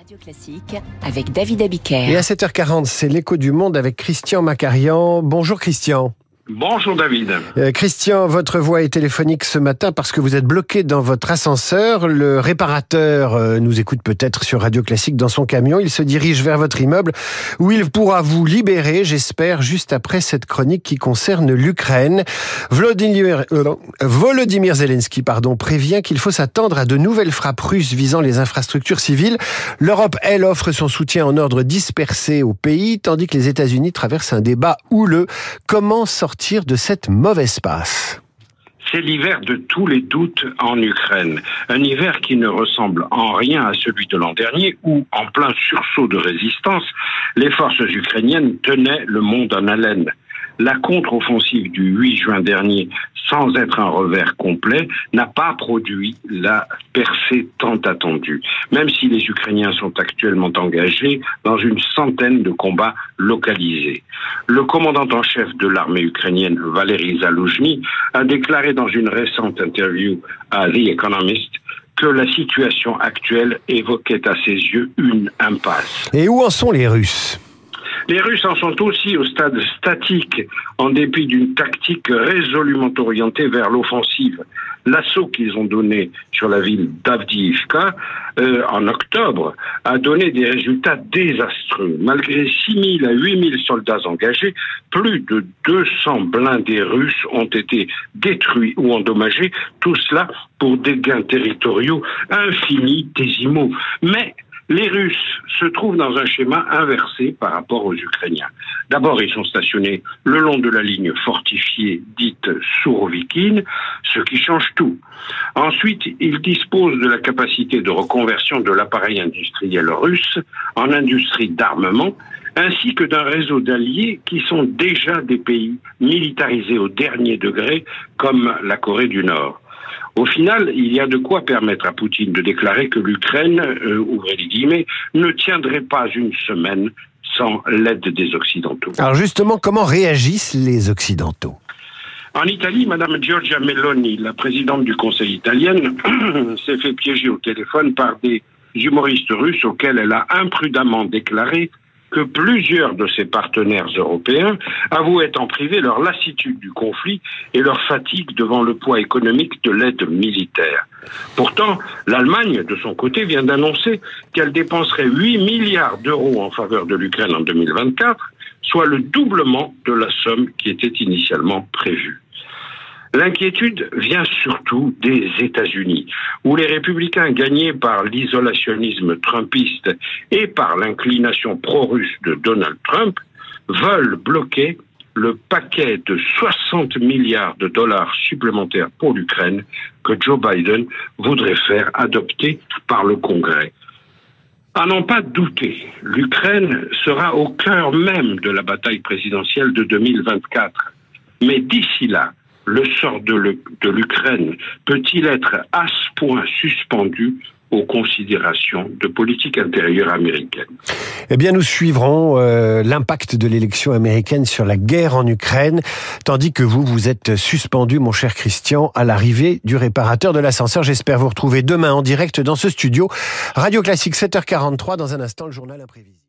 Radio Classique avec David Abiker. Et à 7h40, c'est l'écho du monde avec Christian Macarian. Bonjour Christian. Bonjour David. Euh, Christian, votre voix est téléphonique ce matin parce que vous êtes bloqué dans votre ascenseur. Le réparateur euh, nous écoute peut-être sur Radio Classique dans son camion. Il se dirige vers votre immeuble où il pourra vous libérer, j'espère, juste après cette chronique qui concerne l'Ukraine. Euh, Volodymyr Zelensky pardon, prévient qu'il faut s'attendre à de nouvelles frappes russes visant les infrastructures civiles. L'Europe, elle, offre son soutien en ordre dispersé au pays, tandis que les États-Unis traversent un débat houleux. Comment c'est l'hiver de tous les doutes en Ukraine. Un hiver qui ne ressemble en rien à celui de l'an dernier où, en plein sursaut de résistance, les forces ukrainiennes tenaient le monde en haleine la contre-offensive du 8 juin dernier, sans être un revers complet, n'a pas produit la percée tant attendue, même si les Ukrainiens sont actuellement engagés dans une centaine de combats localisés. Le commandant en chef de l'armée ukrainienne, Valery Zaloujny, a déclaré dans une récente interview à The Economist que la situation actuelle évoquait à ses yeux une impasse. Et où en sont les Russes? Les Russes en sont aussi au stade statique, en dépit d'une tactique résolument orientée vers l'offensive. L'assaut qu'ils ont donné sur la ville d'Avdiivka euh, en octobre a donné des résultats désastreux. Malgré 6 000 à 8 000 soldats engagés, plus de 200 blindés russes ont été détruits ou endommagés, tout cela pour des gains territoriaux infinitésimaux. Mais les Russes se trouvent dans un schéma inversé par rapport aux Ukrainiens. D'abord, ils sont stationnés le long de la ligne fortifiée dite Sourovikine, ce qui change tout. Ensuite, ils disposent de la capacité de reconversion de l'appareil industriel russe en industrie d'armement, ainsi que d'un réseau d'alliés qui sont déjà des pays militarisés au dernier degré, comme la Corée du Nord. Au final, il y a de quoi permettre à Poutine de déclarer que l'Ukraine, euh, ouvrez les guillemets, ne tiendrait pas une semaine sans l'aide des Occidentaux. Alors justement, comment réagissent les Occidentaux? En Italie, Madame Giorgia Meloni, la présidente du Conseil italien, s'est fait piéger au téléphone par des humoristes russes auxquels elle a imprudemment déclaré que plusieurs de ses partenaires européens avouaient en privé leur lassitude du conflit et leur fatigue devant le poids économique de l'aide militaire. Pourtant, l'Allemagne, de son côté, vient d'annoncer qu'elle dépenserait 8 milliards d'euros en faveur de l'Ukraine en 2024, soit le doublement de la somme qui était initialement prévue. L'inquiétude vient surtout des États-Unis, où les républicains gagnés par l'isolationnisme trumpiste et par l'inclination pro-russe de Donald Trump veulent bloquer le paquet de 60 milliards de dollars supplémentaires pour l'Ukraine que Joe Biden voudrait faire adopter par le Congrès. À n'en pas douter, l'Ukraine sera au cœur même de la bataille présidentielle de 2024. Mais d'ici là, le sort de l'Ukraine peut-il être à ce point suspendu aux considérations de politique intérieure américaine? Eh bien, nous suivrons euh, l'impact de l'élection américaine sur la guerre en Ukraine, tandis que vous, vous êtes suspendu, mon cher Christian, à l'arrivée du réparateur de l'ascenseur. J'espère vous retrouver demain en direct dans ce studio. Radio Classique 7h43, dans un instant, le journal imprévisible.